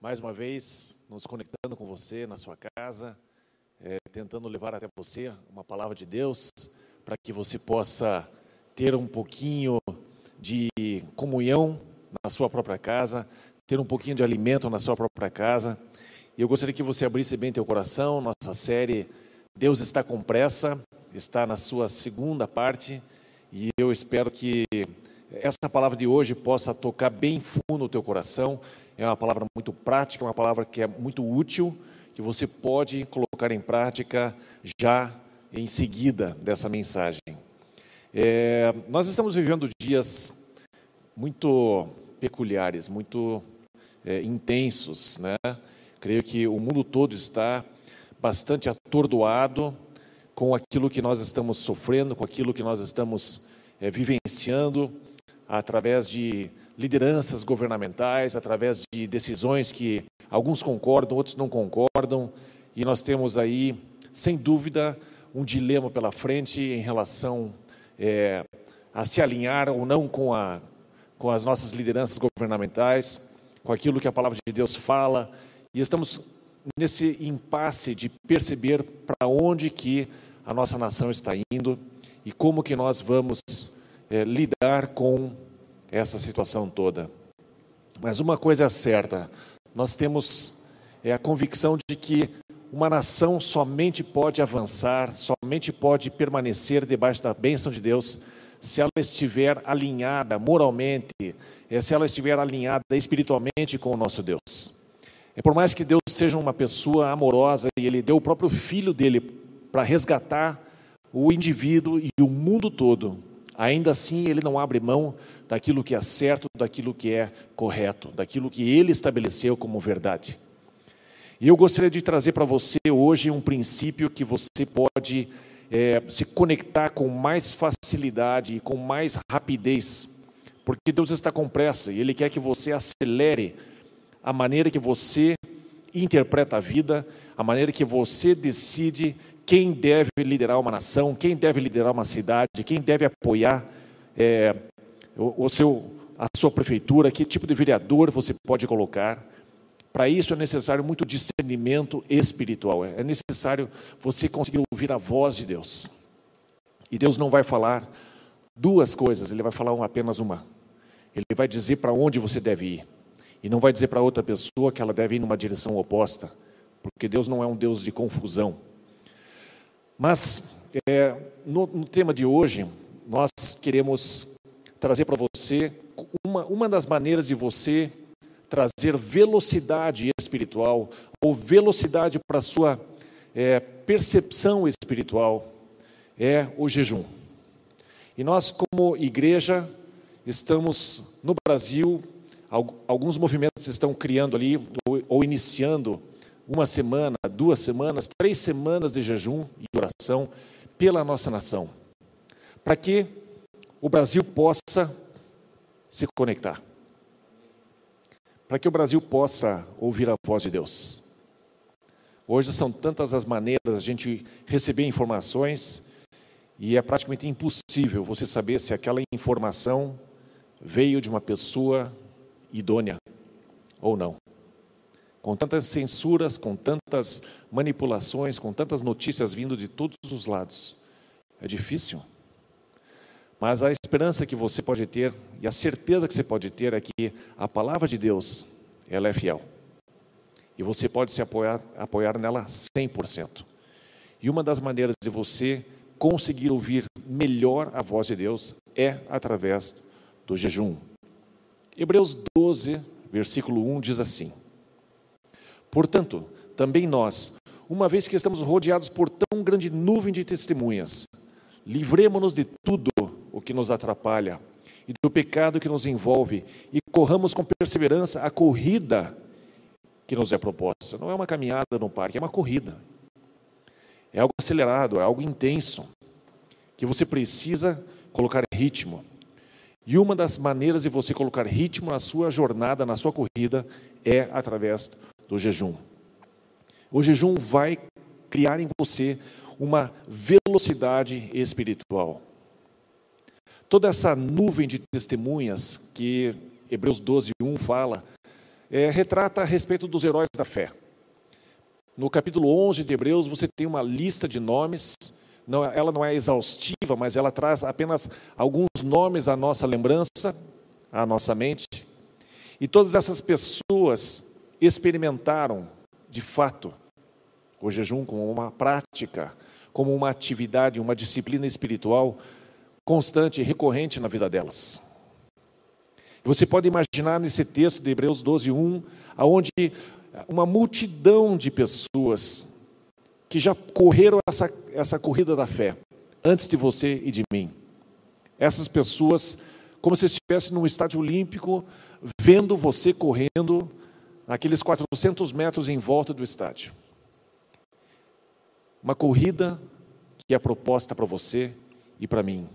mais uma vez nos conectando com você na sua casa, é, tentando levar até você uma palavra de Deus para que você possa ter um pouquinho de comunhão na sua própria casa, ter um pouquinho de alimento na sua própria casa. E eu gostaria que você abrisse bem teu coração. Nossa série Deus está com pressa está na sua segunda parte e eu espero que essa palavra de hoje possa tocar bem fundo no teu coração. É uma palavra muito prática, uma palavra que é muito útil, que você pode colocar em prática já em seguida dessa mensagem. É, nós estamos vivendo dias muito peculiares, muito é, intensos, né? Creio que o mundo todo está bastante atordoado com aquilo que nós estamos sofrendo, com aquilo que nós estamos é, vivenciando através de lideranças governamentais, através de decisões que alguns concordam, outros não concordam, e nós temos aí, sem dúvida, um dilema pela frente em relação é, a se alinhar ou não com, a, com as nossas lideranças governamentais, com aquilo que a palavra de Deus fala, e estamos nesse impasse de perceber para onde que a nossa nação está indo e como que nós vamos é, lidar com essa situação toda. Mas uma coisa é certa: nós temos é, a convicção de que uma nação somente pode avançar, somente pode permanecer debaixo da bênção de Deus se ela estiver alinhada moralmente, é, se ela estiver alinhada espiritualmente com o nosso Deus. É por mais que Deus seja uma pessoa amorosa e Ele deu o próprio Filho dele para resgatar o indivíduo e o mundo todo, Ainda assim, ele não abre mão daquilo que é certo, daquilo que é correto, daquilo que ele estabeleceu como verdade. E eu gostaria de trazer para você hoje um princípio que você pode é, se conectar com mais facilidade e com mais rapidez, porque Deus está com pressa e Ele quer que você acelere a maneira que você interpreta a vida, a maneira que você decide quem deve liderar uma nação, quem deve liderar uma cidade, quem deve apoiar é, o, seu, a sua prefeitura, que tipo de vereador você pode colocar. Para isso é necessário muito discernimento espiritual, é necessário você conseguir ouvir a voz de Deus. E Deus não vai falar duas coisas, Ele vai falar apenas uma. Ele vai dizer para onde você deve ir. E não vai dizer para outra pessoa que ela deve ir numa direção oposta, porque Deus não é um Deus de confusão. Mas é, no, no, tema de hoje, nós queremos trazer para você uma, uma das maneiras de você trazer velocidade espiritual ou velocidade para a sua é, percepção espiritual é o jejum. E nós, como igreja, estamos no Brasil, alguns movimentos estão criando ali, ou, ou iniciando uma semana, duas semanas, três semanas de jejum e oração pela nossa nação, para que o Brasil possa se conectar, para que o Brasil possa ouvir a voz de Deus. Hoje são tantas as maneiras a gente receber informações e é praticamente impossível você saber se aquela informação veio de uma pessoa idônea ou não com tantas censuras, com tantas manipulações, com tantas notícias vindo de todos os lados. É difícil. Mas a esperança que você pode ter e a certeza que você pode ter é que a palavra de Deus, ela é fiel. E você pode se apoiar, apoiar nela 100%. E uma das maneiras de você conseguir ouvir melhor a voz de Deus é através do jejum. Hebreus 12, versículo 1 diz assim: Portanto, também nós, uma vez que estamos rodeados por tão grande nuvem de testemunhas, livremos-nos de tudo o que nos atrapalha e do pecado que nos envolve e corramos com perseverança a corrida que nos é proposta. Não é uma caminhada no parque, é uma corrida. É algo acelerado, é algo intenso, que você precisa colocar ritmo. E uma das maneiras de você colocar ritmo na sua jornada, na sua corrida, é através do jejum. O jejum vai criar em você uma velocidade espiritual. Toda essa nuvem de testemunhas que Hebreus 12, 1 fala, é, retrata a respeito dos heróis da fé. No capítulo 11 de Hebreus, você tem uma lista de nomes, não, ela não é exaustiva, mas ela traz apenas alguns nomes à nossa lembrança, à nossa mente. E todas essas pessoas experimentaram, de fato, o jejum como uma prática, como uma atividade, uma disciplina espiritual constante e recorrente na vida delas. Você pode imaginar nesse texto de Hebreus 12, 1, aonde uma multidão de pessoas que já correram essa, essa corrida da fé, antes de você e de mim. Essas pessoas, como se estivesse num estádio olímpico, vendo você correndo naqueles 400 metros em volta do estádio. Uma corrida que é proposta para você e para mim.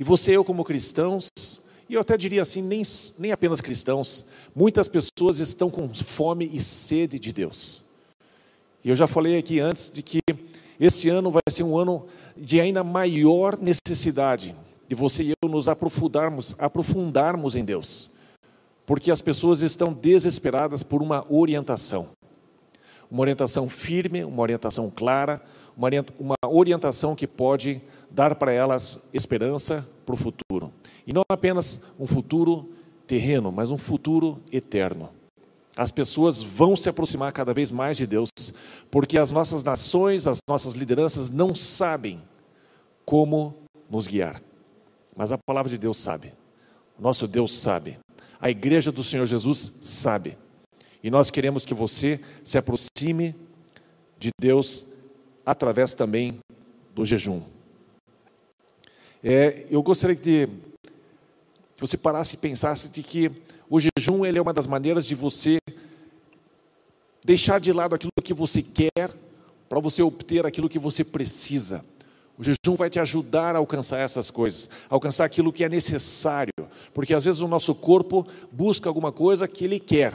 E você e eu, como cristãos, e eu até diria assim, nem, nem apenas cristãos, muitas pessoas estão com fome e sede de Deus. E eu já falei aqui antes de que esse ano vai ser um ano de ainda maior necessidade de você e eu nos aprofundarmos, aprofundarmos em Deus porque as pessoas estão desesperadas por uma orientação. Uma orientação firme, uma orientação clara, uma orientação que pode dar para elas esperança para o futuro. E não apenas um futuro terreno, mas um futuro eterno. As pessoas vão se aproximar cada vez mais de Deus, porque as nossas nações, as nossas lideranças não sabem como nos guiar. Mas a palavra de Deus sabe. Nosso Deus sabe. A igreja do Senhor Jesus sabe. E nós queremos que você se aproxime de Deus através também do jejum. É, eu gostaria de que você parasse e pensasse de que o jejum ele é uma das maneiras de você deixar de lado aquilo que você quer para você obter aquilo que você precisa. O jejum vai te ajudar a alcançar essas coisas, alcançar aquilo que é necessário, porque às vezes o nosso corpo busca alguma coisa que ele quer,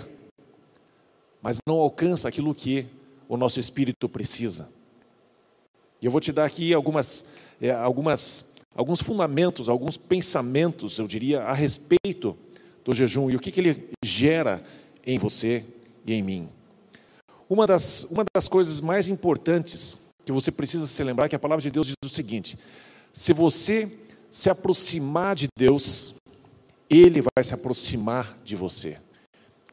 mas não alcança aquilo que o nosso espírito precisa. E eu vou te dar aqui algumas, é, algumas, alguns fundamentos, alguns pensamentos, eu diria, a respeito do jejum e o que, que ele gera em você e em mim. Uma das, uma das coisas mais importantes que você precisa se lembrar que a palavra de Deus diz o seguinte: se você se aproximar de Deus, Ele vai se aproximar de você.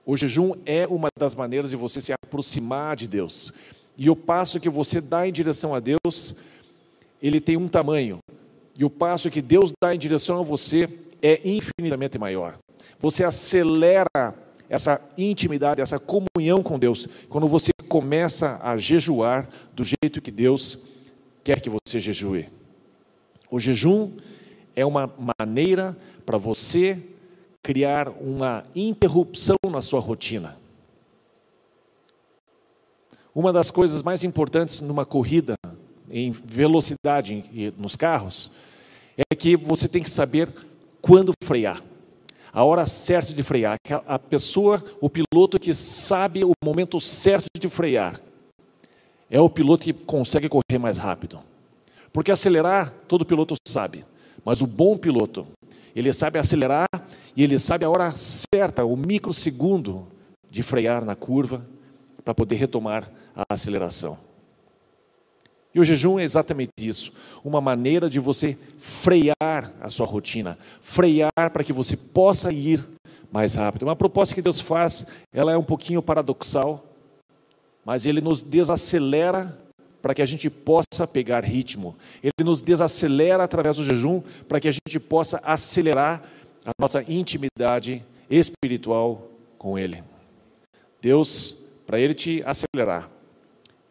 O jejum é uma das maneiras de você se aproximar de Deus. E o passo que você dá em direção a Deus, ele tem um tamanho. E o passo que Deus dá em direção a você é infinitamente maior. Você acelera essa intimidade, essa comunhão com Deus, quando você começa a jejuar do jeito que Deus quer que você jejue. O jejum é uma maneira para você criar uma interrupção na sua rotina. Uma das coisas mais importantes numa corrida em velocidade nos carros é que você tem que saber quando frear. A hora certa de frear. A pessoa, o piloto que sabe o momento certo de frear, é o piloto que consegue correr mais rápido. Porque acelerar, todo piloto sabe. Mas o bom piloto, ele sabe acelerar e ele sabe a hora certa, o microsegundo de frear na curva para poder retomar a aceleração. E o jejum é exatamente isso, uma maneira de você frear a sua rotina, frear para que você possa ir mais rápido. Uma proposta que Deus faz, ela é um pouquinho paradoxal, mas ele nos desacelera para que a gente possa pegar ritmo. Ele nos desacelera através do jejum para que a gente possa acelerar a nossa intimidade espiritual com Ele. Deus, para Ele te acelerar,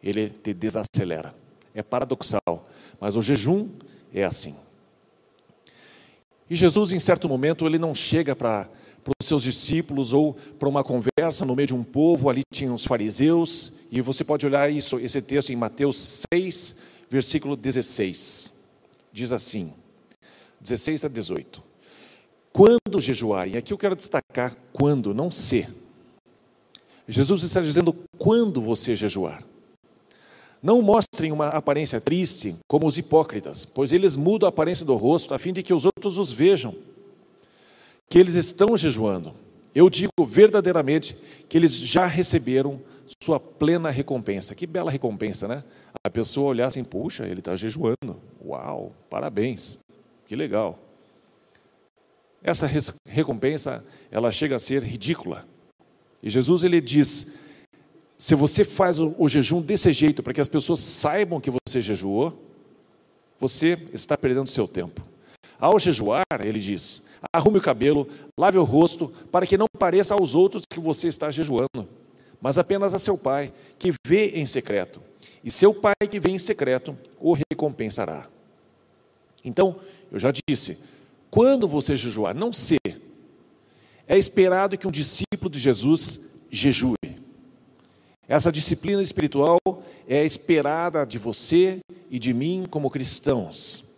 Ele te desacelera. É paradoxal, mas o jejum é assim. E Jesus, em certo momento, ele não chega para os seus discípulos ou para uma conversa no meio de um povo, ali tinham os fariseus, e você pode olhar isso, esse texto em Mateus 6, versículo 16. Diz assim: 16 a 18. Quando jejuarem, aqui eu quero destacar quando, não se. Jesus está dizendo quando você jejuar. Não mostrem uma aparência triste como os hipócritas, pois eles mudam a aparência do rosto a fim de que os outros os vejam que eles estão jejuando. Eu digo verdadeiramente que eles já receberam sua plena recompensa. Que bela recompensa, né? A pessoa olhar assim, puxa, ele está jejuando. Uau, parabéns, que legal. Essa recompensa, ela chega a ser ridícula. E Jesus ele diz: se você faz o, o jejum desse jeito para que as pessoas saibam que você jejuou, você está perdendo seu tempo. Ao jejuar, ele diz: arrume o cabelo, lave o rosto, para que não pareça aos outros que você está jejuando, mas apenas a seu pai, que vê em secreto. E seu pai que vê em secreto o recompensará. Então, eu já disse, quando você jejuar, não ser, é esperado que um discípulo de Jesus jejue. Essa disciplina espiritual é esperada de você e de mim como cristãos.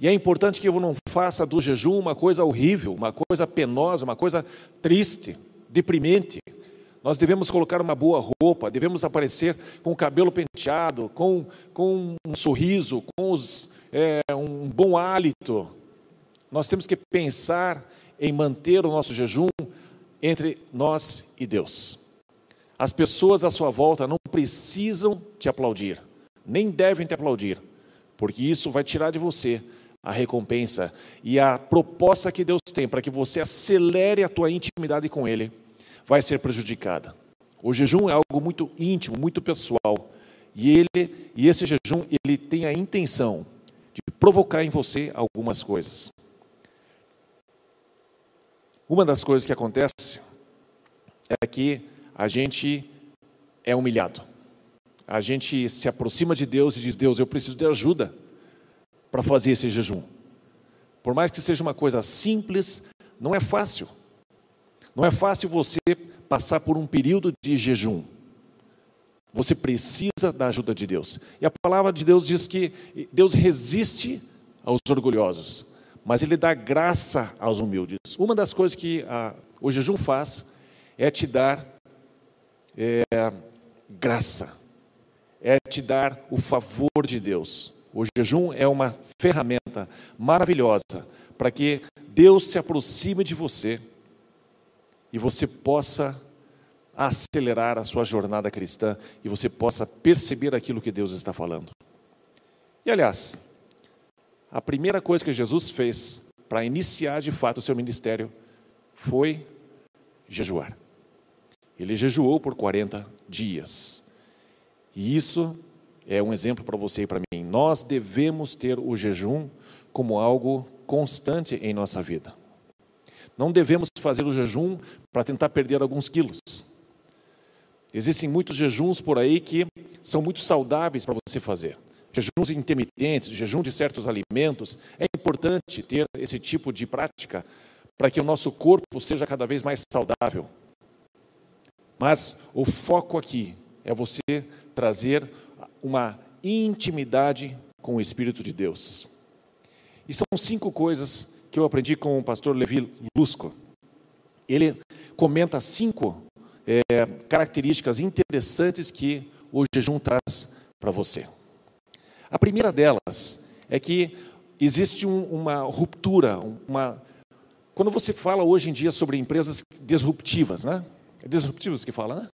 E é importante que eu não faça do jejum uma coisa horrível, uma coisa penosa, uma coisa triste, deprimente. Nós devemos colocar uma boa roupa, devemos aparecer com o cabelo penteado, com, com um sorriso, com os, é, um bom hálito. Nós temos que pensar em manter o nosso jejum entre nós e Deus. As pessoas à sua volta não precisam te aplaudir, nem devem te aplaudir, porque isso vai tirar de você a recompensa e a proposta que Deus tem para que você acelere a tua intimidade com Ele vai ser prejudicada. O jejum é algo muito íntimo, muito pessoal. E ele e esse jejum ele tem a intenção de provocar em você algumas coisas. Uma das coisas que acontece é que a gente é humilhado. A gente se aproxima de Deus e diz: Deus, eu preciso de ajuda para fazer esse jejum. Por mais que seja uma coisa simples, não é fácil. Não é fácil você passar por um período de jejum. Você precisa da ajuda de Deus. E a palavra de Deus diz que Deus resiste aos orgulhosos, mas Ele dá graça aos humildes. Uma das coisas que a, o jejum faz é te dar é, graça, é te dar o favor de Deus. O jejum é uma ferramenta maravilhosa para que Deus se aproxime de você e você possa acelerar a sua jornada cristã e você possa perceber aquilo que Deus está falando. E aliás, a primeira coisa que Jesus fez para iniciar de fato o seu ministério foi jejuar. Ele jejuou por 40 dias. E isso é um exemplo para você e para mim. Nós devemos ter o jejum como algo constante em nossa vida. Não devemos fazer o jejum para tentar perder alguns quilos. Existem muitos jejuns por aí que são muito saudáveis para você fazer. Jejuns intermitentes, jejum de certos alimentos. É importante ter esse tipo de prática para que o nosso corpo seja cada vez mais saudável. Mas o foco aqui é você trazer uma intimidade com o Espírito de Deus. E são cinco coisas que eu aprendi com o pastor Levi Lusco. Ele comenta cinco é, características interessantes que o jejum traz para você. A primeira delas é que existe um, uma ruptura, uma quando você fala hoje em dia sobre empresas disruptivas, né? Disruptivas que fala, né?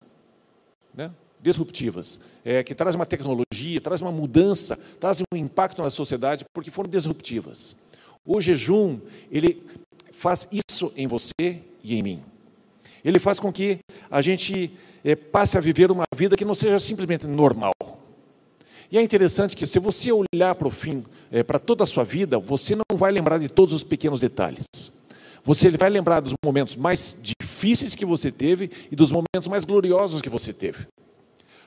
né? Disruptivas, é, que traz uma tecnologia, traz uma mudança, traz um impacto na sociedade, porque foram disruptivas. O jejum, ele faz isso em você e em mim. Ele faz com que a gente é, passe a viver uma vida que não seja simplesmente normal. E é interessante que se você olhar para o fim, é, para toda a sua vida, você não vai lembrar de todos os pequenos detalhes. Você vai lembrar dos momentos mais difíceis que você teve e dos momentos mais gloriosos que você teve.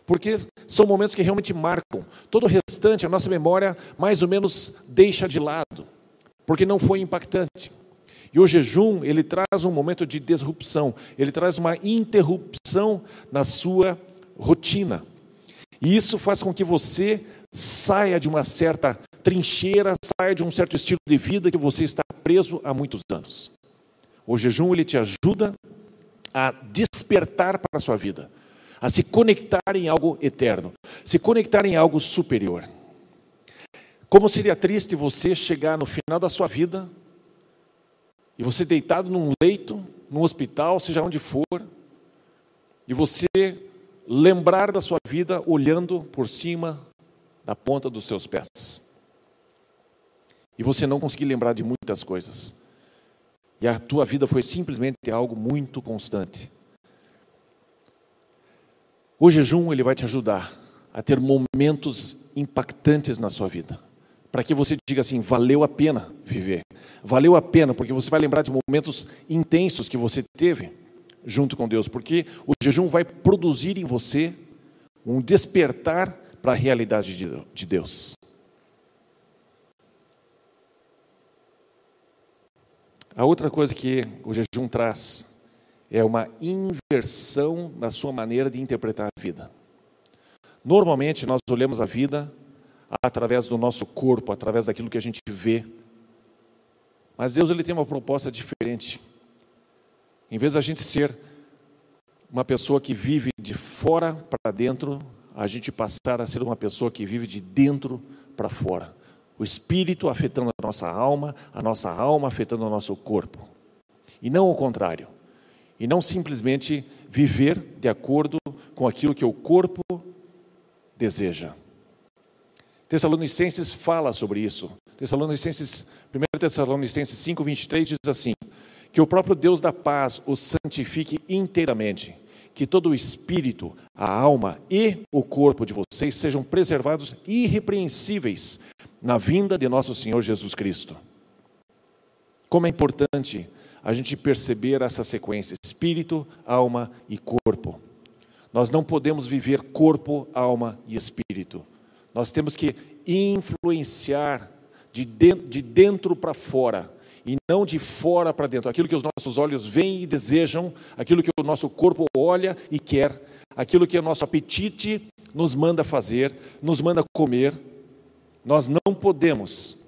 Porque são momentos que realmente marcam. Todo o restante, a nossa memória, mais ou menos deixa de lado, porque não foi impactante. E o jejum, ele traz um momento de disrupção, ele traz uma interrupção na sua rotina. E isso faz com que você saia de uma certa trincheira, saia de um certo estilo de vida que você está preso há muitos anos. O jejum ele te ajuda a despertar para a sua vida, a se conectar em algo eterno, se conectar em algo superior. Como seria triste você chegar no final da sua vida e você deitado num leito, num hospital, seja onde for, e você lembrar da sua vida olhando por cima da ponta dos seus pés. E você não conseguir lembrar de muitas coisas e a tua vida foi simplesmente algo muito constante. O jejum ele vai te ajudar a ter momentos impactantes na sua vida, para que você diga assim, valeu a pena viver. Valeu a pena porque você vai lembrar de momentos intensos que você teve junto com Deus, porque o jejum vai produzir em você um despertar para a realidade de Deus. A outra coisa que o jejum traz é uma inversão na sua maneira de interpretar a vida. Normalmente nós olhamos a vida através do nosso corpo, através daquilo que a gente vê. Mas Deus ele tem uma proposta diferente. Em vez da gente ser uma pessoa que vive de fora para dentro, a gente passar a ser uma pessoa que vive de dentro para fora o espírito afetando a nossa alma, a nossa alma afetando o nosso corpo. E não o contrário. E não simplesmente viver de acordo com aquilo que o corpo deseja. Tessalonicenses fala sobre isso. Tessalonicenses, 1 Tessalonicenses 5, 23 diz assim: Que o próprio Deus da paz os santifique inteiramente, que todo o espírito, a alma e o corpo de vocês sejam preservados irrepreensíveis na vinda de nosso Senhor Jesus Cristo. Como é importante a gente perceber essa sequência: espírito, alma e corpo. Nós não podemos viver corpo, alma e espírito. Nós temos que influenciar de dentro para fora e não de fora para dentro. Aquilo que os nossos olhos veem e desejam, aquilo que o nosso corpo olha e quer, aquilo que o nosso apetite nos manda fazer, nos manda comer, nós não podemos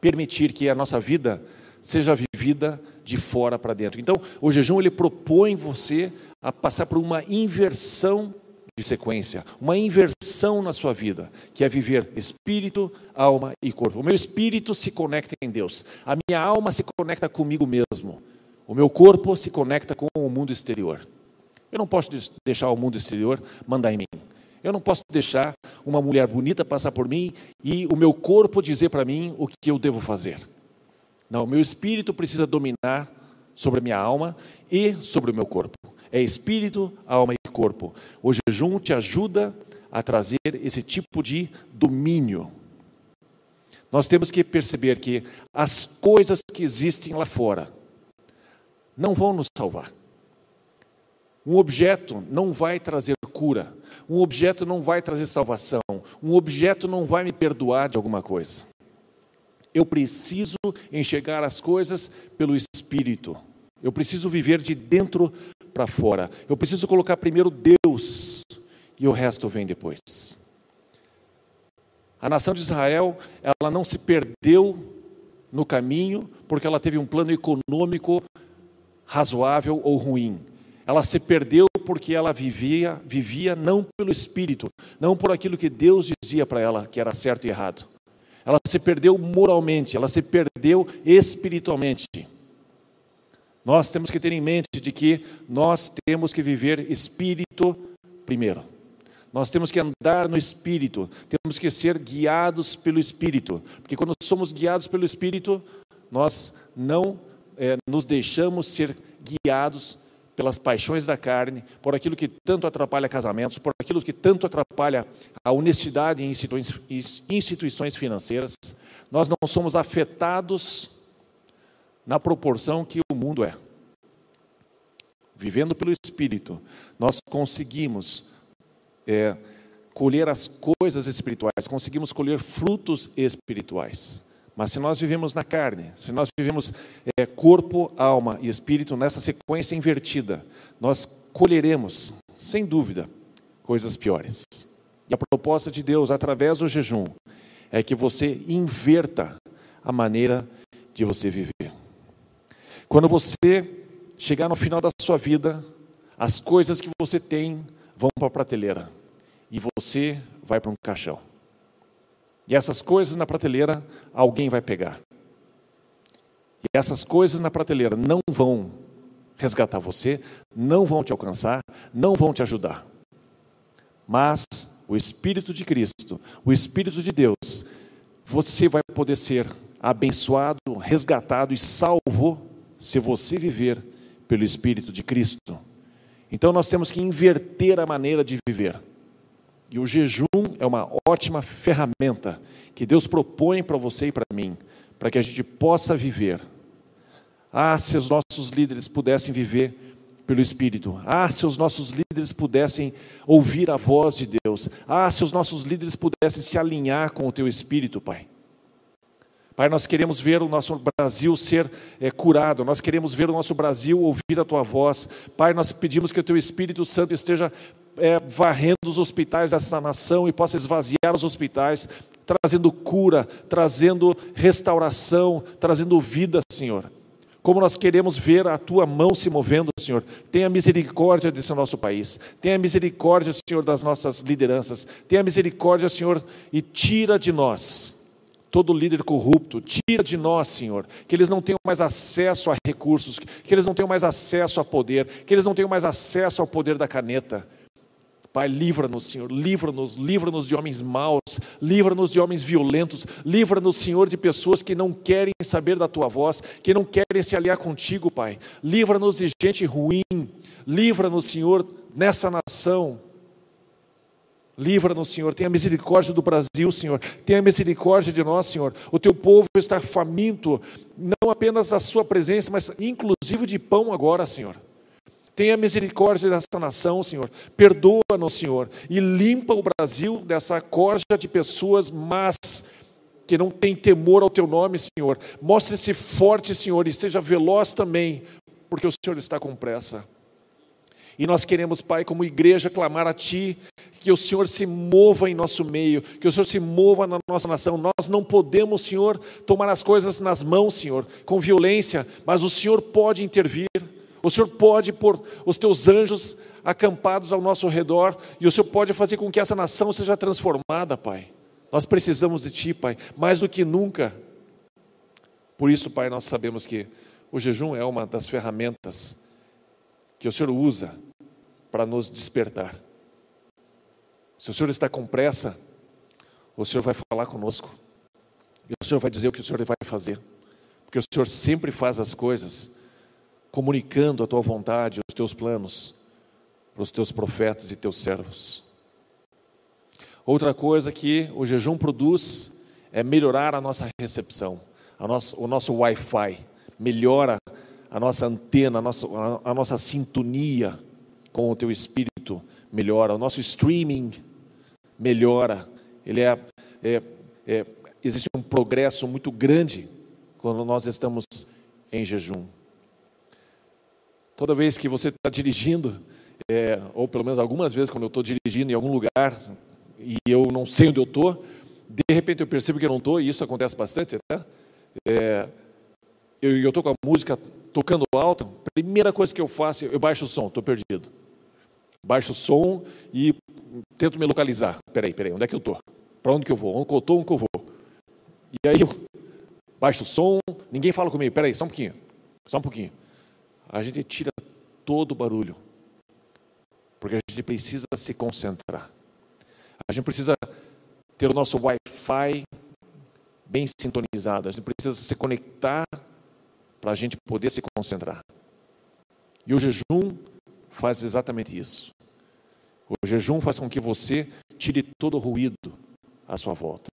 permitir que a nossa vida seja vivida de fora para dentro. Então, o jejum ele propõe você a passar por uma inversão de sequência, uma inversão na sua vida, que é viver espírito, alma e corpo. O meu espírito se conecta em Deus, a minha alma se conecta comigo mesmo, o meu corpo se conecta com o mundo exterior. Eu não posso deixar o mundo exterior mandar em mim. Eu não posso deixar uma mulher bonita passar por mim e o meu corpo dizer para mim o que eu devo fazer. Não, o meu espírito precisa dominar sobre a minha alma e sobre o meu corpo. É espírito, alma e corpo. O jejum te ajuda a trazer esse tipo de domínio. Nós temos que perceber que as coisas que existem lá fora não vão nos salvar. Um objeto não vai trazer cura, um objeto não vai trazer salvação, um objeto não vai me perdoar de alguma coisa. Eu preciso enxergar as coisas pelo Espírito. Eu preciso viver de dentro para fora. Eu preciso colocar primeiro Deus e o resto vem depois. A nação de Israel, ela não se perdeu no caminho porque ela teve um plano econômico razoável ou ruim. Ela se perdeu porque ela vivia, vivia não pelo espírito, não por aquilo que Deus dizia para ela que era certo e errado. Ela se perdeu moralmente, ela se perdeu espiritualmente. Nós temos que ter em mente de que nós temos que viver espírito primeiro. Nós temos que andar no Espírito, temos que ser guiados pelo Espírito, porque quando somos guiados pelo Espírito, nós não é, nos deixamos ser guiados pelas paixões da carne, por aquilo que tanto atrapalha casamentos, por aquilo que tanto atrapalha a honestidade em instituições financeiras. Nós não somos afetados na proporção que o mundo é. Vivendo pelo Espírito, nós conseguimos é, colher as coisas espirituais, conseguimos colher frutos espirituais. Mas se nós vivemos na carne, se nós vivemos é, corpo, alma e espírito nessa sequência invertida, nós colheremos, sem dúvida, coisas piores. E a proposta de Deus, através do jejum, é que você inverta a maneira de você viver. Quando você chegar no final da sua vida, as coisas que você tem vão para a prateleira e você vai para um caixão. E essas coisas na prateleira alguém vai pegar. E essas coisas na prateleira não vão resgatar você, não vão te alcançar, não vão te ajudar. Mas o Espírito de Cristo, o Espírito de Deus, você vai poder ser abençoado, resgatado e salvo se você viver pelo Espírito de Cristo. Então nós temos que inverter a maneira de viver. E o jejum é uma ótima ferramenta que Deus propõe para você e para mim, para que a gente possa viver. Ah, se os nossos líderes pudessem viver pelo Espírito. Ah, se os nossos líderes pudessem ouvir a voz de Deus. Ah, se os nossos líderes pudessem se alinhar com o teu Espírito, Pai. Pai, nós queremos ver o nosso Brasil ser é, curado, nós queremos ver o nosso Brasil ouvir a tua voz. Pai, nós pedimos que o teu Espírito Santo esteja é, varrendo os hospitais dessa nação e possa esvaziar os hospitais, trazendo cura, trazendo restauração, trazendo vida, Senhor. Como nós queremos ver a tua mão se movendo, Senhor. Tenha misericórdia desse nosso país. Tenha misericórdia, Senhor, das nossas lideranças. Tenha misericórdia, Senhor, e tira de nós todo líder corrupto, tira de nós, Senhor, que eles não tenham mais acesso a recursos, que eles não tenham mais acesso a poder, que eles não tenham mais acesso ao poder da caneta. Pai, livra-nos, Senhor, livra-nos, livra-nos de homens maus, livra-nos de homens violentos, livra-nos, Senhor, de pessoas que não querem saber da tua voz, que não querem se aliar contigo, Pai. Livra-nos de gente ruim, livra-nos, Senhor, nessa nação, Livra-nos, Senhor. Tenha misericórdia do Brasil, Senhor. Tenha misericórdia de nós, Senhor. O teu povo está faminto, não apenas da sua presença, mas inclusive de pão agora, Senhor. Tenha misericórdia dessa nação, Senhor. Perdoa-nos, Senhor. E limpa o Brasil dessa corja de pessoas más que não tem temor ao teu nome, Senhor. Mostre-se forte, Senhor, e seja veloz também, porque o Senhor está com pressa. E nós queremos, Pai, como igreja, clamar a Ti, que o Senhor se mova em nosso meio, que o Senhor se mova na nossa nação. Nós não podemos, Senhor, tomar as coisas nas mãos, Senhor, com violência, mas o Senhor pode intervir, o Senhor pode pôr os Teus anjos acampados ao nosso redor, e o Senhor pode fazer com que essa nação seja transformada, Pai. Nós precisamos de Ti, Pai, mais do que nunca. Por isso, Pai, nós sabemos que o jejum é uma das ferramentas que o Senhor usa para nos despertar. Se o Senhor está com pressa, o Senhor vai falar conosco. E o Senhor vai dizer o que o Senhor vai fazer. Porque o Senhor sempre faz as coisas comunicando a tua vontade, os teus planos para os teus profetas e teus servos. Outra coisa que o jejum produz é melhorar a nossa recepção, a nosso, o nosso Wi-Fi, melhora a nossa antena, a nossa, a nossa sintonia com o teu espírito melhora, o nosso streaming melhora. Ele é, é, é existe um progresso muito grande quando nós estamos em jejum. Toda vez que você está dirigindo, é, ou pelo menos algumas vezes quando eu estou dirigindo em algum lugar e eu não sei onde eu estou, de repente eu percebo que eu não estou, e isso acontece bastante, né? É, eu estou com a música tocando alto, primeira coisa que eu faço, eu baixo o som, estou perdido. Baixo o som e tento me localizar. Peraí, peraí, onde é que eu estou? Para onde que eu vou? Onde que eu estou? Onde que eu vou? E aí eu baixo o som, ninguém fala comigo. Peraí, só um pouquinho, só um pouquinho. A gente tira todo o barulho, porque a gente precisa se concentrar. A gente precisa ter o nosso Wi-Fi bem sintonizado. A gente precisa se conectar para a gente poder se concentrar. E o jejum faz exatamente isso. O jejum faz com que você tire todo o ruído à sua volta.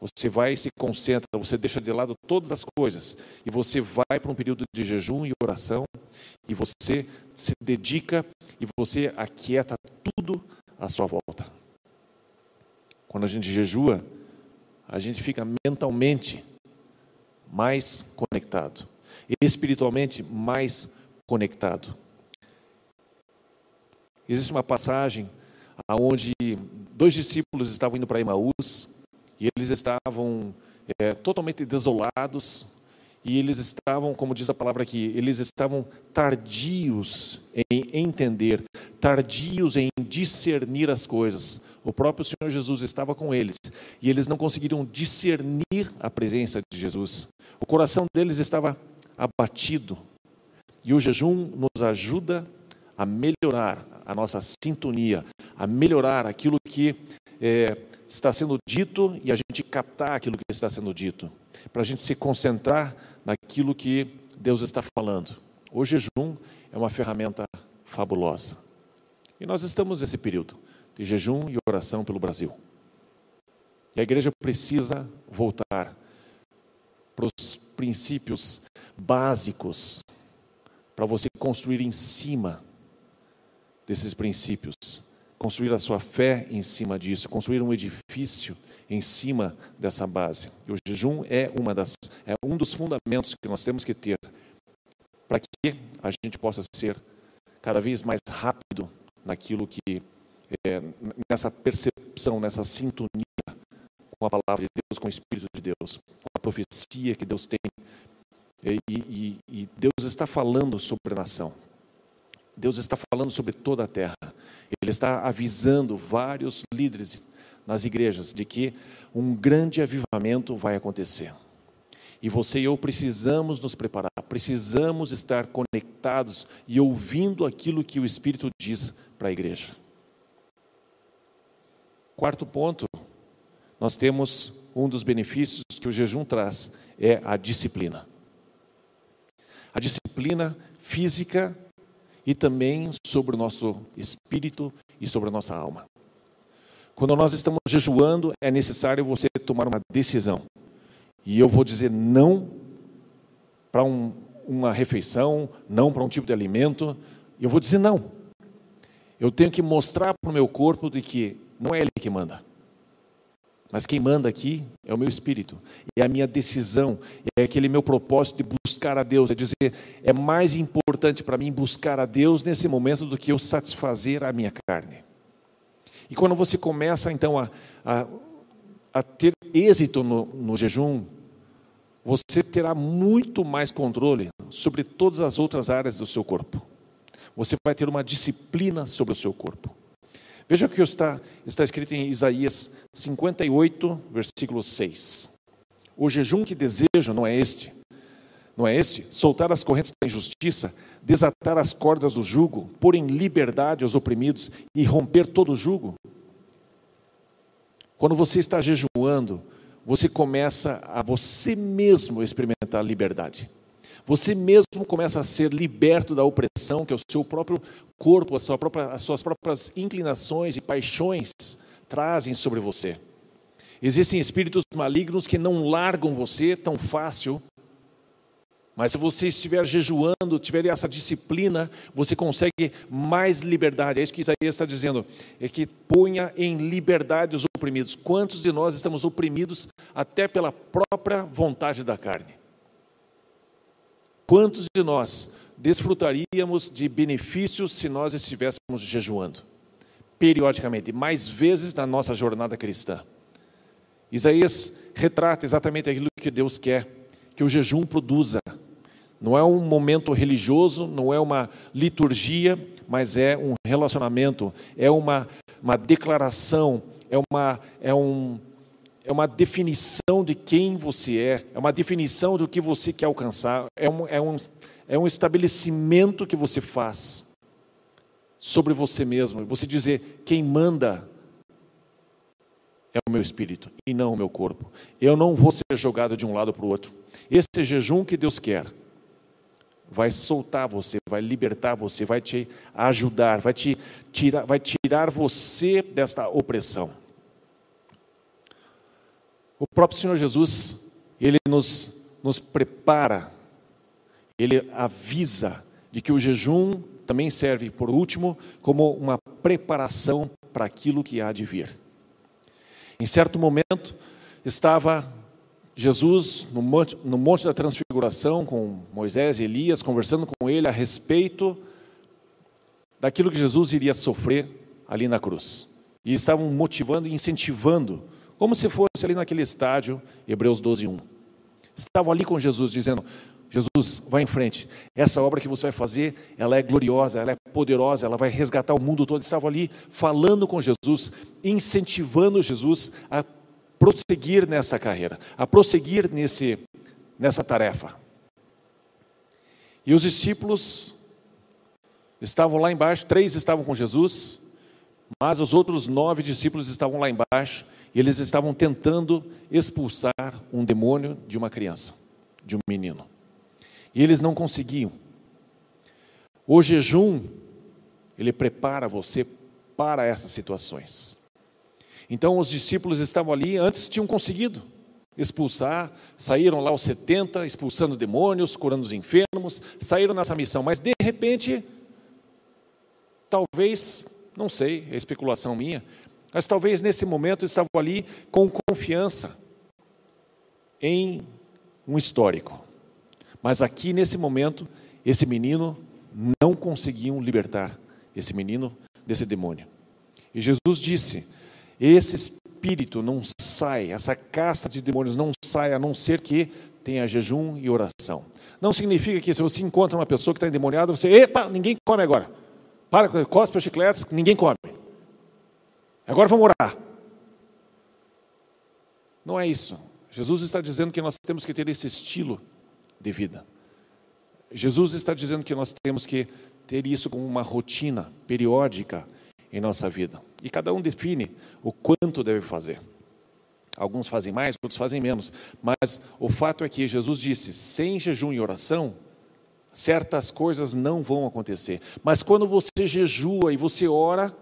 Você vai e se concentra, você deixa de lado todas as coisas e você vai para um período de jejum e oração e você se dedica e você aquieta tudo à sua volta. Quando a gente jejua, a gente fica mentalmente mais conectado, espiritualmente mais conectado. Existe uma passagem onde dois discípulos estavam indo para Emaús e eles estavam é, totalmente desolados e eles estavam, como diz a palavra aqui, eles estavam tardios em entender, tardios em discernir as coisas. O próprio Senhor Jesus estava com eles e eles não conseguiram discernir a presença de Jesus. O coração deles estava abatido. E o jejum nos ajuda a melhorar a nossa sintonia, a melhorar aquilo que é, está sendo dito e a gente captar aquilo que está sendo dito, para a gente se concentrar naquilo que Deus está falando. O jejum é uma ferramenta fabulosa. E nós estamos nesse período de jejum e oração pelo Brasil. E a igreja precisa voltar para os princípios básicos para você construir em cima desses princípios, construir a sua fé em cima disso, construir um edifício em cima dessa base. E o jejum é uma das é um dos fundamentos que nós temos que ter para que a gente possa ser cada vez mais rápido naquilo que é, nessa percepção, nessa sintonia com a palavra de Deus, com o Espírito de Deus, com a profecia que Deus tem. E, e, e Deus está falando sobre a nação. Deus está falando sobre toda a terra. Ele está avisando vários líderes nas igrejas de que um grande avivamento vai acontecer. E você e eu precisamos nos preparar, precisamos estar conectados e ouvindo aquilo que o Espírito diz para a igreja. Quarto ponto, nós temos um dos benefícios que o jejum traz, é a disciplina. A disciplina física e também sobre o nosso espírito e sobre a nossa alma. Quando nós estamos jejuando, é necessário você tomar uma decisão. E eu vou dizer não para um, uma refeição, não para um tipo de alimento. Eu vou dizer não. Eu tenho que mostrar para o meu corpo de que não é ele que manda. Mas quem manda aqui é o meu espírito, é a minha decisão, é aquele meu propósito de buscar a Deus, é dizer, é mais importante para mim buscar a Deus nesse momento do que eu satisfazer a minha carne. E quando você começa então a, a, a ter êxito no, no jejum, você terá muito mais controle sobre todas as outras áreas do seu corpo. Você vai ter uma disciplina sobre o seu corpo. Veja o que está, está escrito em Isaías 58, versículo 6. O jejum que desejo não é este, não é este? Soltar as correntes da injustiça, desatar as cordas do jugo, pôr em liberdade os oprimidos e romper todo o jugo? Quando você está jejuando, você começa a você mesmo experimentar liberdade. Você mesmo começa a ser liberto da opressão que é o seu próprio corpo, sua própria, as suas próprias inclinações e paixões trazem sobre você. Existem espíritos malignos que não largam você tão fácil, mas se você estiver jejuando, tiver essa disciplina, você consegue mais liberdade. É isso que Isaías está dizendo, é que ponha em liberdade os oprimidos. Quantos de nós estamos oprimidos até pela própria vontade da carne? Quantos de nós desfrutaríamos de benefícios se nós estivéssemos jejuando? Periodicamente, mais vezes na nossa jornada cristã. Isaías retrata exatamente aquilo que Deus quer que o jejum produza. Não é um momento religioso, não é uma liturgia, mas é um relacionamento, é uma, uma declaração, é uma, é, um, é uma definição de quem você é, é uma definição do que você quer alcançar, é um, é um, é um estabelecimento que você faz sobre você mesmo. Você dizer: quem manda é o meu espírito e não o meu corpo. Eu não vou ser jogado de um lado para o outro. Esse jejum que Deus quer vai soltar você, vai libertar você, vai te ajudar, vai te tirar, vai tirar você desta opressão. O próprio Senhor Jesus, ele nos, nos prepara, ele avisa de que o jejum também serve, por último, como uma preparação para aquilo que há de vir. Em certo momento, estava Jesus no monte, no monte da Transfiguração com Moisés e Elias, conversando com ele a respeito daquilo que Jesus iria sofrer ali na cruz. E estavam motivando e incentivando, como se fosse ali naquele estádio, Hebreus 12, 1. Estavam ali com Jesus, dizendo: Jesus, vai em frente. Essa obra que você vai fazer, ela é gloriosa, ela é poderosa, ela vai resgatar o mundo todo. Estavam ali falando com Jesus, incentivando Jesus a prosseguir nessa carreira, a prosseguir nesse, nessa tarefa. E os discípulos estavam lá embaixo, três estavam com Jesus, mas os outros nove discípulos estavam lá embaixo e eles estavam tentando expulsar um demônio de uma criança, de um menino. E eles não conseguiam. O jejum, ele prepara você para essas situações. Então os discípulos estavam ali, antes tinham conseguido expulsar, saíram lá os 70, expulsando demônios, curando os enfermos, saíram nessa missão, mas de repente, talvez, não sei, é especulação minha, mas talvez nesse momento estavam ali com confiança em um histórico. Mas aqui nesse momento, esse menino não conseguiam libertar esse menino desse demônio. E Jesus disse: esse espírito não sai, essa casta de demônios não sai a não ser que tenha jejum e oração. Não significa que se você encontra uma pessoa que está endemoniada, você, epa, ninguém come agora. Para, cospe os chicletes, ninguém come. Agora vamos orar. Não é isso. Jesus está dizendo que nós temos que ter esse estilo de vida. Jesus está dizendo que nós temos que ter isso como uma rotina periódica em nossa vida. E cada um define o quanto deve fazer. Alguns fazem mais, outros fazem menos. Mas o fato é que Jesus disse: sem jejum e oração, certas coisas não vão acontecer. Mas quando você jejua e você ora,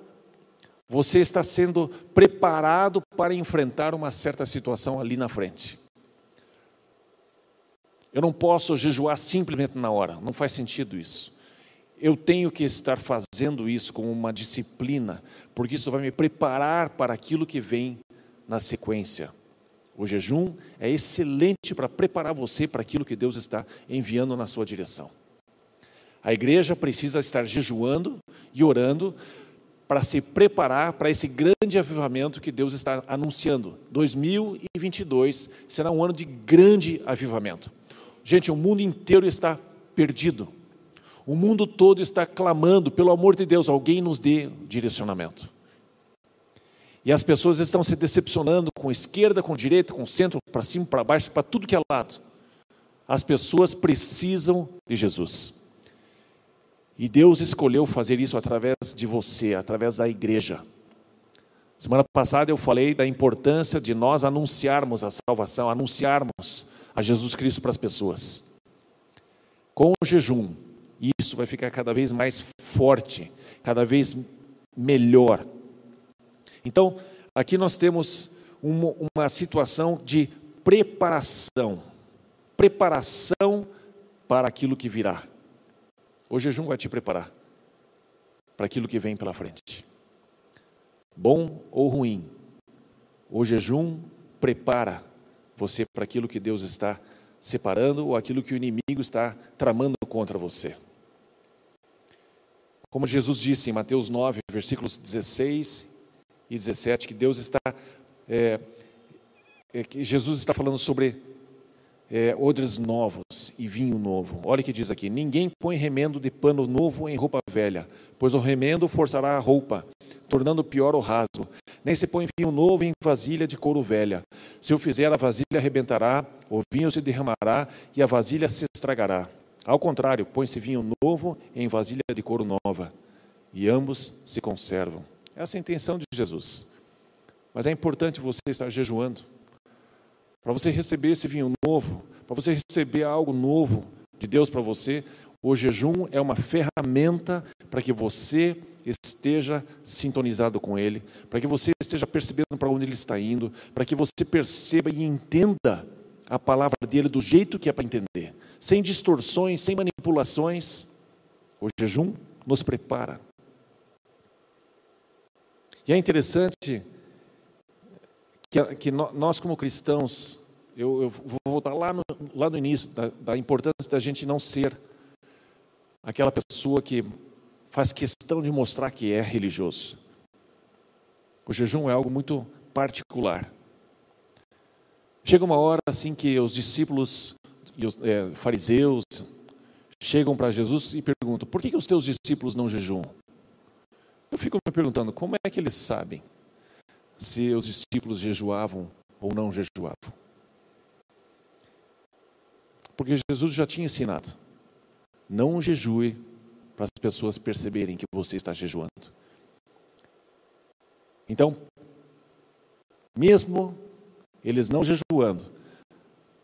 você está sendo preparado para enfrentar uma certa situação ali na frente. Eu não posso jejuar simplesmente na hora, não faz sentido isso. Eu tenho que estar fazendo isso como uma disciplina, porque isso vai me preparar para aquilo que vem na sequência. O jejum é excelente para preparar você para aquilo que Deus está enviando na sua direção. A igreja precisa estar jejuando e orando para se preparar para esse grande avivamento que Deus está anunciando. 2022 será um ano de grande avivamento. Gente, o mundo inteiro está perdido. O mundo todo está clamando, pelo amor de Deus, alguém nos dê direcionamento. E as pessoas estão se decepcionando com esquerda, com direita, com centro, para cima, para baixo, para tudo que é lado. As pessoas precisam de Jesus. E Deus escolheu fazer isso através de você, através da igreja. Semana passada eu falei da importância de nós anunciarmos a salvação, anunciarmos a Jesus Cristo para as pessoas. Com o jejum, isso vai ficar cada vez mais forte, cada vez melhor. Então, aqui nós temos uma, uma situação de preparação. Preparação para aquilo que virá. O jejum vai te preparar para aquilo que vem pela frente. Bom ou ruim, o jejum prepara você para aquilo que Deus está separando ou aquilo que o inimigo está tramando contra você. Como Jesus disse em Mateus 9, versículos 16 e 17, que Deus está, é, é, que Jesus está falando sobre é, odres novos e vinho novo. Olha o que diz aqui: ninguém põe remendo de pano novo em roupa velha, pois o remendo forçará a roupa, tornando pior o rasgo. Nem se põe vinho novo em vasilha de couro velha. Se o fizer, a vasilha arrebentará, o vinho se derramará e a vasilha se estragará. Ao contrário, põe-se vinho novo em vasilha de couro nova, e ambos se conservam. Essa é a intenção de Jesus. Mas é importante você estar jejuando, para você receber esse vinho novo, para você receber algo novo de Deus para você. O jejum é uma ferramenta para que você esteja sintonizado com Ele, para que você esteja percebendo para onde Ele está indo, para que você perceba e entenda a palavra dele do jeito que é para entender, sem distorções, sem manipulações. O jejum nos prepara. E é interessante que, que nós, como cristãos, eu, eu, vou voltar lá no, lá no início, da, da importância da gente não ser aquela pessoa que faz questão de mostrar que é religioso. O jejum é algo muito particular. Chega uma hora assim que os discípulos e os é, fariseus chegam para Jesus e perguntam: por que, que os teus discípulos não jejuam? Eu fico me perguntando: como é que eles sabem se os discípulos jejuavam ou não jejuavam? Porque Jesus já tinha ensinado: não jejue para as pessoas perceberem que você está jejuando. Então, mesmo eles não jejuando,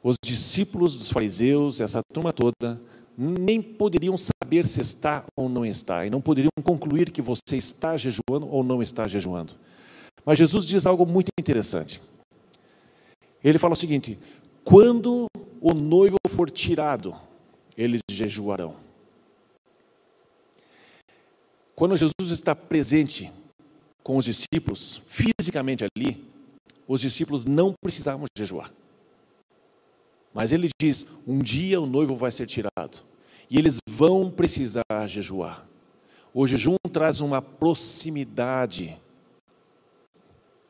os discípulos dos fariseus, essa turma toda, nem poderiam saber se está ou não está, e não poderiam concluir que você está jejuando ou não está jejuando. Mas Jesus diz algo muito interessante. Ele fala o seguinte: quando o noivo for tirado, eles jejuarão. Quando Jesus está presente com os discípulos, fisicamente ali, os discípulos não precisavam jejuar. Mas ele diz: um dia o noivo vai ser tirado e eles vão precisar jejuar. O jejum traz uma proximidade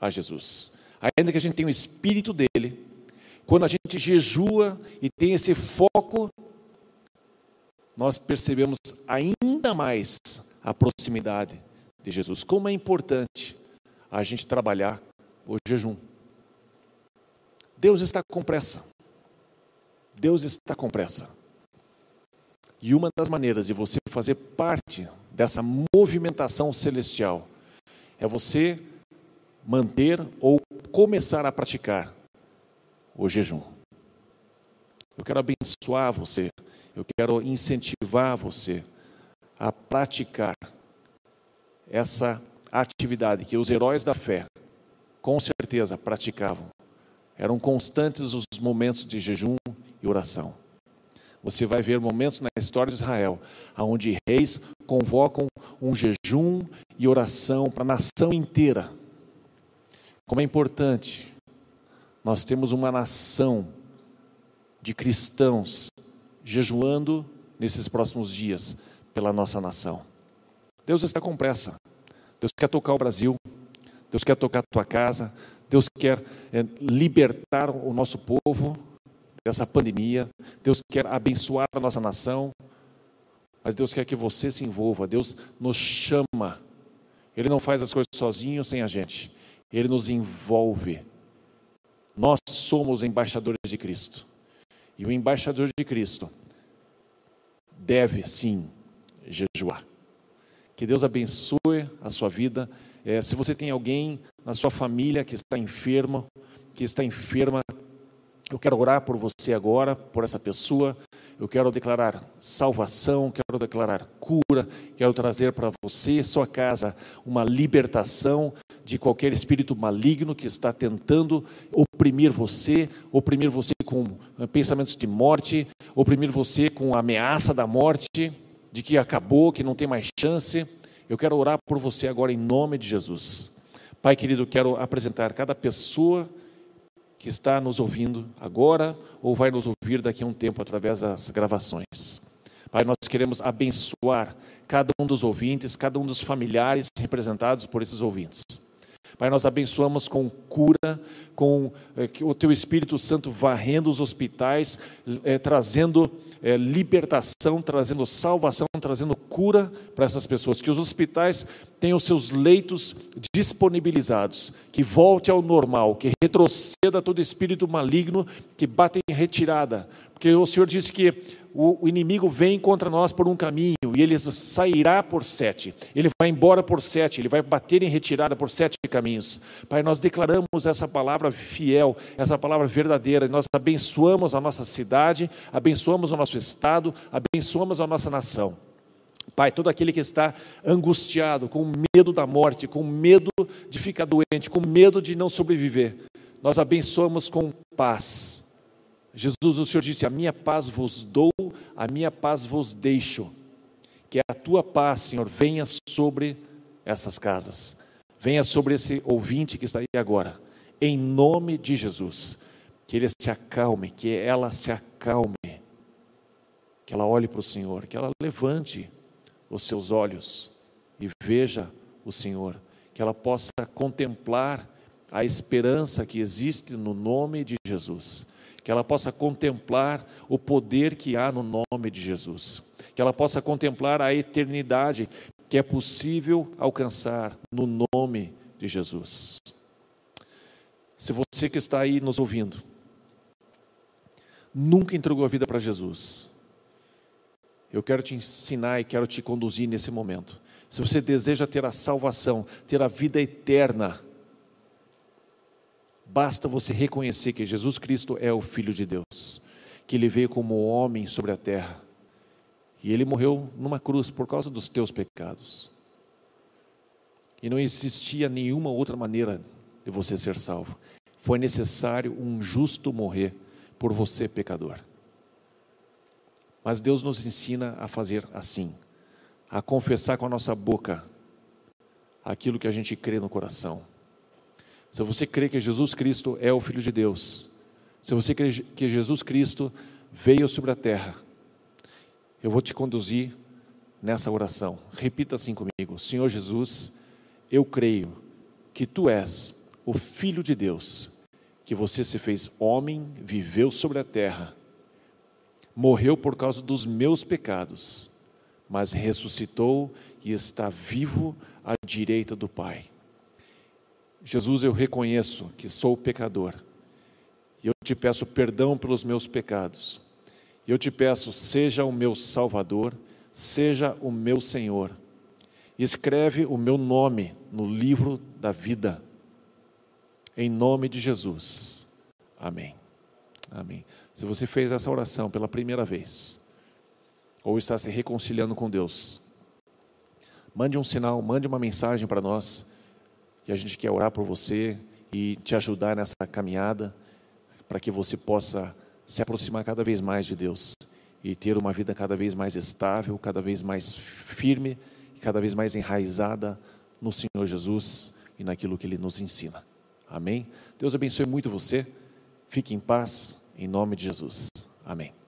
a Jesus. Ainda que a gente tenha o espírito dele, quando a gente jejua e tem esse foco, nós percebemos ainda mais a proximidade de Jesus. Como é importante a gente trabalhar o jejum. Deus está com pressa. Deus está com pressa. E uma das maneiras de você fazer parte dessa movimentação celestial é você manter ou começar a praticar o jejum. Eu quero abençoar você, eu quero incentivar você a praticar essa atividade que os heróis da fé com certeza praticavam. Eram constantes os momentos de jejum e oração. Você vai ver momentos na história de Israel onde reis convocam um jejum e oração para a nação inteira. Como é importante nós temos uma nação de cristãos jejuando nesses próximos dias pela nossa nação. Deus está com pressa. Deus quer tocar o Brasil. Deus quer tocar a tua casa. Deus quer é, libertar o nosso povo dessa pandemia. Deus quer abençoar a nossa nação. Mas Deus quer que você se envolva. Deus nos chama. Ele não faz as coisas sozinho, sem a gente. Ele nos envolve. Nós somos embaixadores de Cristo. E o embaixador de Cristo deve sim jejuar. Que Deus abençoe a sua vida. É, se você tem alguém na sua família que está enfermo, que está enferma, eu quero orar por você agora, por essa pessoa. Eu quero declarar salvação, quero declarar cura, quero trazer para você, sua casa, uma libertação de qualquer espírito maligno que está tentando oprimir você, oprimir você com eh, pensamentos de morte, oprimir você com a ameaça da morte, de que acabou, que não tem mais chance. Eu quero orar por você agora em nome de Jesus. Pai querido, quero apresentar cada pessoa que está nos ouvindo agora ou vai nos ouvir daqui a um tempo através das gravações. Pai, nós queremos abençoar cada um dos ouvintes, cada um dos familiares representados por esses ouvintes. Pai, nós abençoamos com cura, com é, o Teu Espírito Santo varrendo os hospitais, é, trazendo é, libertação, trazendo salvação, trazendo cura para essas pessoas. Que os hospitais tenham seus leitos disponibilizados, que volte ao normal, que retroceda todo espírito maligno que bate em retirada. Porque o Senhor disse que o inimigo vem contra nós por um caminho e ele sairá por sete. Ele vai embora por sete, ele vai bater em retirada por sete caminhos. Pai, nós declaramos essa palavra fiel, essa palavra verdadeira. Nós abençoamos a nossa cidade, abençoamos o nosso estado, abençoamos a nossa nação. Pai, todo aquele que está angustiado, com medo da morte, com medo de ficar doente, com medo de não sobreviver, nós abençoamos com paz Jesus, o Senhor disse: A minha paz vos dou, a minha paz vos deixo. Que a tua paz, Senhor, venha sobre essas casas, venha sobre esse ouvinte que está aí agora, em nome de Jesus. Que ele se acalme, que ela se acalme, que ela olhe para o Senhor, que ela levante os seus olhos e veja o Senhor, que ela possa contemplar a esperança que existe no nome de Jesus que ela possa contemplar o poder que há no nome de Jesus, que ela possa contemplar a eternidade que é possível alcançar no nome de Jesus. Se você que está aí nos ouvindo, nunca entregou a vida para Jesus, eu quero te ensinar e quero te conduzir nesse momento. Se você deseja ter a salvação, ter a vida eterna, Basta você reconhecer que Jesus Cristo é o Filho de Deus, que ele veio como homem sobre a terra e ele morreu numa cruz por causa dos teus pecados. E não existia nenhuma outra maneira de você ser salvo. Foi necessário um justo morrer por você, pecador. Mas Deus nos ensina a fazer assim, a confessar com a nossa boca aquilo que a gente crê no coração se você crê que Jesus Cristo é o Filho de Deus, se você crê que Jesus Cristo veio sobre a terra, eu vou te conduzir nessa oração. Repita assim comigo: Senhor Jesus, eu creio que tu és o Filho de Deus, que você se fez homem, viveu sobre a terra, morreu por causa dos meus pecados, mas ressuscitou e está vivo à direita do Pai. Jesus, eu reconheço que sou pecador. E eu te peço perdão pelos meus pecados. E eu te peço, seja o meu Salvador, seja o meu Senhor. E escreve o meu nome no livro da vida. Em nome de Jesus. Amém. Amém. Se você fez essa oração pela primeira vez, ou está se reconciliando com Deus, mande um sinal, mande uma mensagem para nós e a gente quer orar por você e te ajudar nessa caminhada para que você possa se aproximar cada vez mais de Deus e ter uma vida cada vez mais estável, cada vez mais firme e cada vez mais enraizada no Senhor Jesus e naquilo que Ele nos ensina. Amém? Deus abençoe muito você. Fique em paz, em nome de Jesus. Amém.